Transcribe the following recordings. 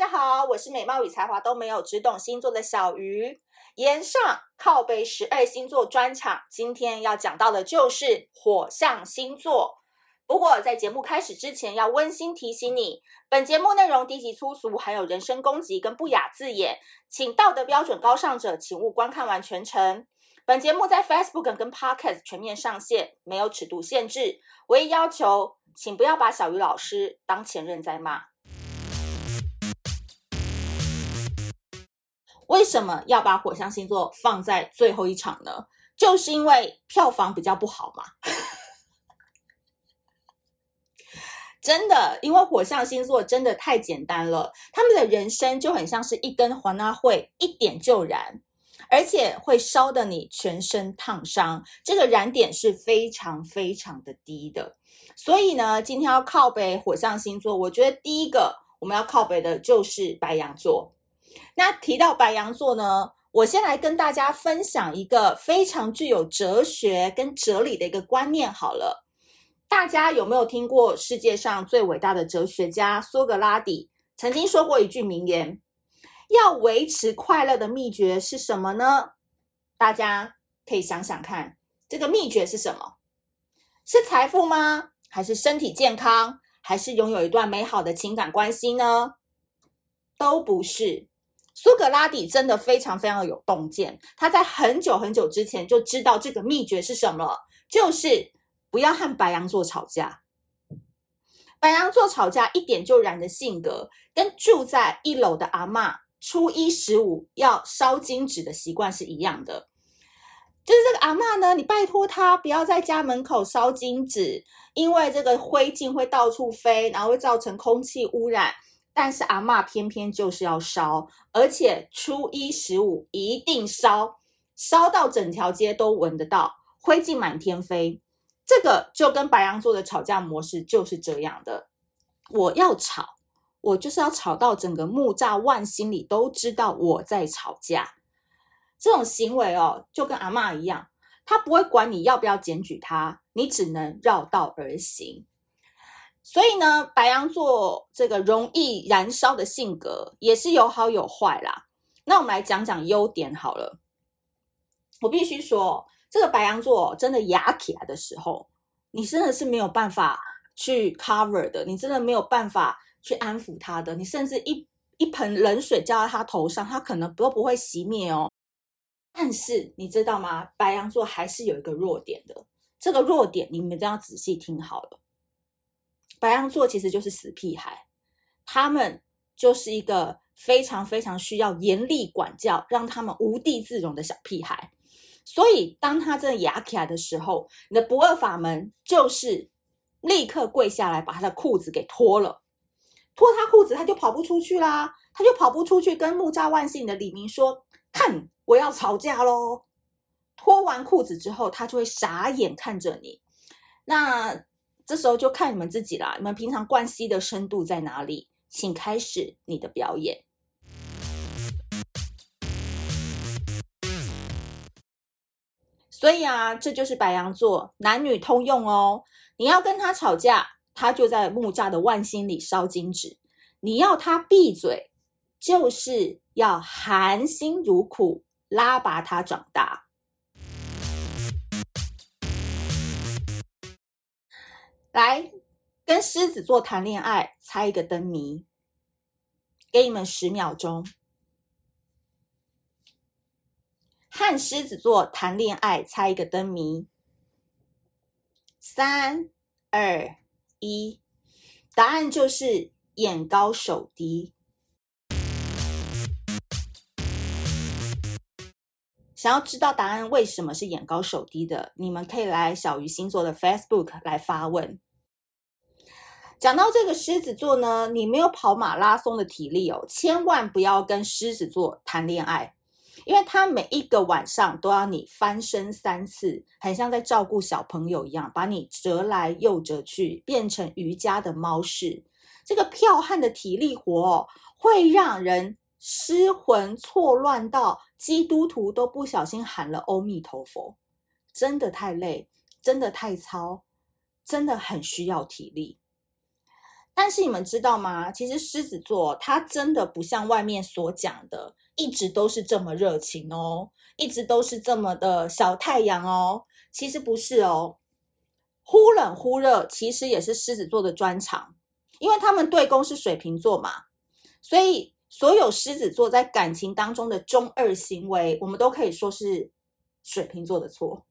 大家好，我是美貌与才华都没有，只懂星座的小鱼。炎上靠北十二星座专场，今天要讲到的就是火象星座。不过在节目开始之前，要温馨提醒你，本节目内容低级粗俗，还有人身攻击跟不雅字眼，请道德标准高尚者，请勿观看完全程。本节目在 Facebook 跟 Podcast 全面上线，没有尺度限制，唯一要求，请不要把小鱼老师当前任在骂。为什么要把火象星座放在最后一场呢？就是因为票房比较不好嘛。真的，因为火象星座真的太简单了，他们的人生就很像是一根黄蜡会，一点就燃，而且会烧得你全身烫伤。这个燃点是非常非常的低的。所以呢，今天要靠北火象星座，我觉得第一个我们要靠北的就是白羊座。那提到白羊座呢，我先来跟大家分享一个非常具有哲学跟哲理的一个观念。好了，大家有没有听过世界上最伟大的哲学家苏格拉底曾经说过一句名言：“要维持快乐的秘诀是什么呢？”大家可以想想看，这个秘诀是什么？是财富吗？还是身体健康？还是拥有一段美好的情感关系呢？都不是。苏格拉底真的非常非常有洞见，他在很久很久之前就知道这个秘诀是什么，就是不要和白羊座吵架。白羊座吵架一点就燃的性格，跟住在一楼的阿嬷初一十五要烧金纸的习惯是一样的。就是这个阿嬷呢，你拜托她不要在家门口烧金纸，因为这个灰烬会到处飞，然后会造成空气污染。但是阿嬷偏偏就是要烧，而且初一十五一定烧，烧到整条街都闻得到，灰烬满天飞。这个就跟白羊座的吵架模式就是这样的。我要吵，我就是要吵到整个木栅万心里都知道我在吵架。这种行为哦，就跟阿嬷一样，他不会管你要不要检举他，你只能绕道而行。所以呢，白羊座这个容易燃烧的性格也是有好有坏啦。那我们来讲讲优点好了。我必须说，这个白羊座真的哑起来的时候，你真的是没有办法去 cover 的，你真的没有办法去安抚他的。你甚至一一盆冷水浇在他头上，他可能都不会熄灭哦。但是你知道吗？白羊座还是有一个弱点的。这个弱点你们都要仔细听好了。白羊座其实就是死屁孩，他们就是一个非常非常需要严厉管教，让他们无地自容的小屁孩。所以，当他真的哑起来的时候，你的不二法门就是立刻跪下来，把他的裤子给脱了。脱他裤子，他就跑不出去啦，他就跑不出去跟木栅万幸的李明说：“看，我要吵架喽！”脱完裤子之后，他就会傻眼看着你。那。这时候就看你们自己啦，你们平常关系的深度在哪里？请开始你的表演。所以啊，这就是白羊座，男女通用哦。你要跟他吵架，他就在木栅的万星里烧金纸；你要他闭嘴，就是要含辛茹苦拉拔他长大。来跟狮子座谈恋爱，猜一个灯谜。给你们十秒钟。和狮子座谈恋爱，猜一个灯谜。三、二、一，答案就是眼高手低。想要知道答案为什么是眼高手低的，你们可以来小鱼星座的 Facebook 来发问。讲到这个狮子座呢，你没有跑马拉松的体力哦，千万不要跟狮子座谈恋爱，因为他每一个晚上都要你翻身三次，很像在照顾小朋友一样，把你折来又折去，变成瑜伽的猫式。这个剽悍的体力活哦，会让人失魂错乱到基督徒都不小心喊了“阿弥陀佛”，真的太累，真的太操，真的很需要体力。但是你们知道吗？其实狮子座他真的不像外面所讲的，一直都是这么热情哦，一直都是这么的小太阳哦。其实不是哦，忽冷忽热，其实也是狮子座的专长，因为他们对宫是水瓶座嘛，所以所有狮子座在感情当中的中二行为，我们都可以说是水瓶座的错。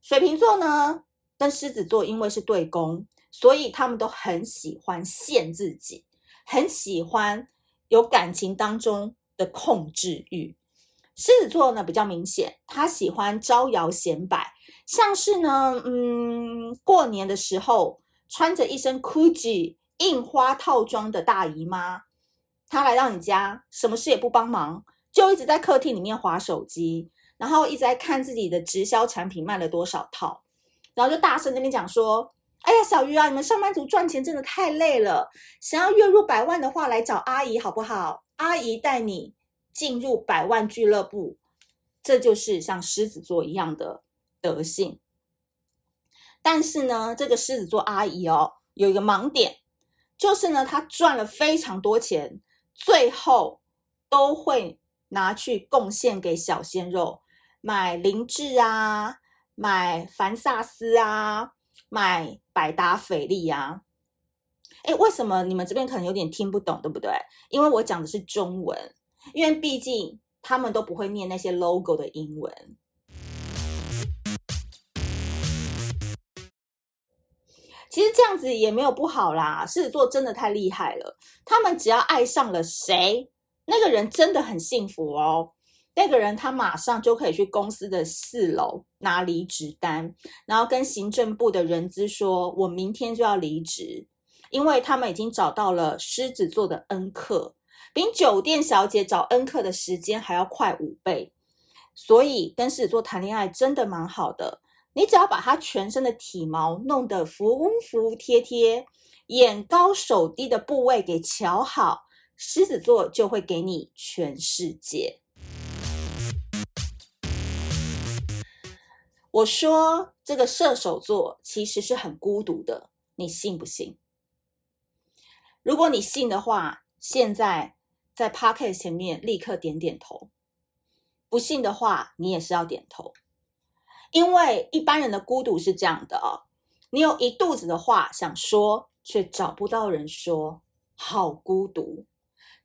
水瓶座呢，跟狮子座因为是对宫。所以他们都很喜欢陷自己，很喜欢有感情当中的控制欲。狮子座呢比较明显，他喜欢招摇显摆，像是呢，嗯，过年的时候穿着一身 Gucci 印花套装的大姨妈，他来到你家，什么事也不帮忙，就一直在客厅里面滑手机，然后一直在看自己的直销产品卖了多少套，然后就大声那边讲说。哎呀，小鱼啊，你们上班族赚钱真的太累了。想要月入百万的话，来找阿姨好不好？阿姨带你进入百万俱乐部。这就是像狮子座一样的德性。但是呢，这个狮子座阿姨哦，有一个盲点，就是呢，她赚了非常多钱，最后都会拿去贡献给小鲜肉，买凌志啊，买凡萨斯啊。买百达翡丽呀，哎，为什么你们这边可能有点听不懂，对不对？因为我讲的是中文，因为毕竟他们都不会念那些 logo 的英文。其实这样子也没有不好啦，狮子座真的太厉害了，他们只要爱上了谁，那个人真的很幸福哦。那个人他马上就可以去公司的四楼拿离职单，然后跟行政部的人资说：“我明天就要离职，因为他们已经找到了狮子座的恩客，比酒店小姐找恩客的时间还要快五倍。所以跟狮子座谈恋爱真的蛮好的，你只要把他全身的体毛弄得服服帖帖，眼高手低的部位给瞧好，狮子座就会给你全世界。”我说这个射手座其实是很孤独的，你信不信？如果你信的话，现在在 Podcast 前面立刻点点头；不信的话，你也是要点头。因为一般人的孤独是这样的哦，你有一肚子的话想说，却找不到人说，好孤独。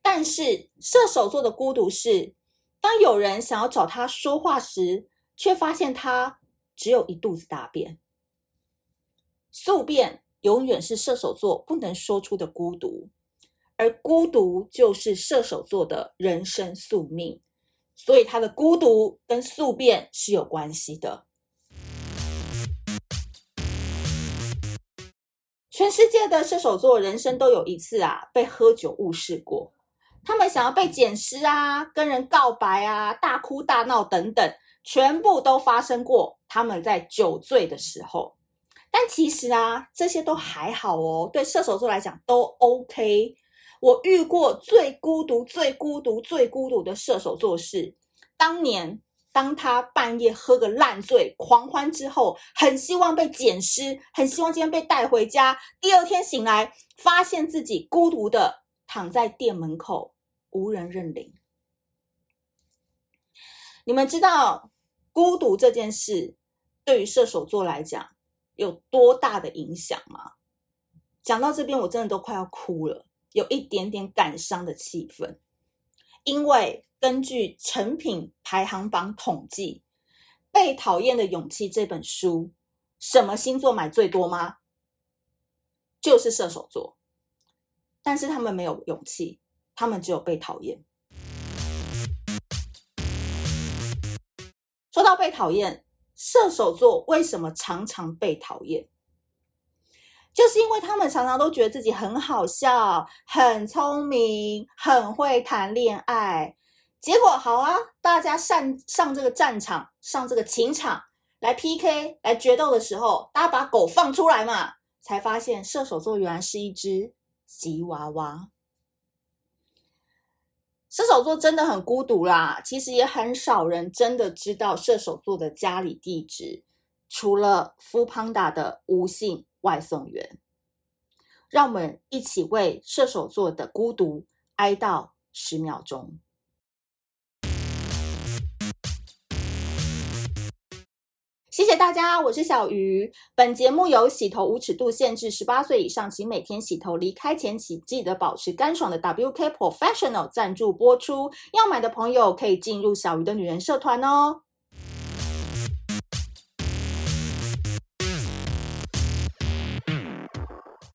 但是射手座的孤独是，当有人想要找他说话时，却发现他。只有一肚子大便，宿便永远是射手座不能说出的孤独，而孤独就是射手座的人生宿命，所以他的孤独跟宿便是有关系的。全世界的射手座人生都有一次啊被喝酒误事过，他们想要被捡尸啊，跟人告白啊，大哭大闹等等。全部都发生过，他们在酒醉的时候。但其实啊，这些都还好哦，对射手座来讲都 OK。我遇过最孤独、最孤独、最孤独的射手座是，当年当他半夜喝个烂醉、狂欢之后，很希望被捡尸，很希望今天被带回家。第二天醒来，发现自己孤独的躺在店门口，无人认领。你们知道孤独这件事对于射手座来讲有多大的影响吗？讲到这边，我真的都快要哭了，有一点点感伤的气氛。因为根据成品排行榜统计，《被讨厌的勇气》这本书，什么星座买最多吗？就是射手座。但是他们没有勇气，他们只有被讨厌。说到被讨厌，射手座为什么常常被讨厌？就是因为他们常常都觉得自己很好笑、很聪明、很会谈恋爱。结果好啊，大家上上这个战场、上这个情场来 PK、来决斗的时候，大家把狗放出来嘛，才发现射手座原来是一只吉娃娃。射手座真的很孤独啦，其实也很少人真的知道射手座的家里地址，除了 foodpanda 的吴姓外送员。让我们一起为射手座的孤独哀悼十秒钟。谢谢大家，我是小鱼。本节目由洗头无尺度限制十八岁以上，请每天洗头离开前请记得保持干爽的 WK Professional 赞助播出。要买的朋友可以进入小鱼的女人社团哦。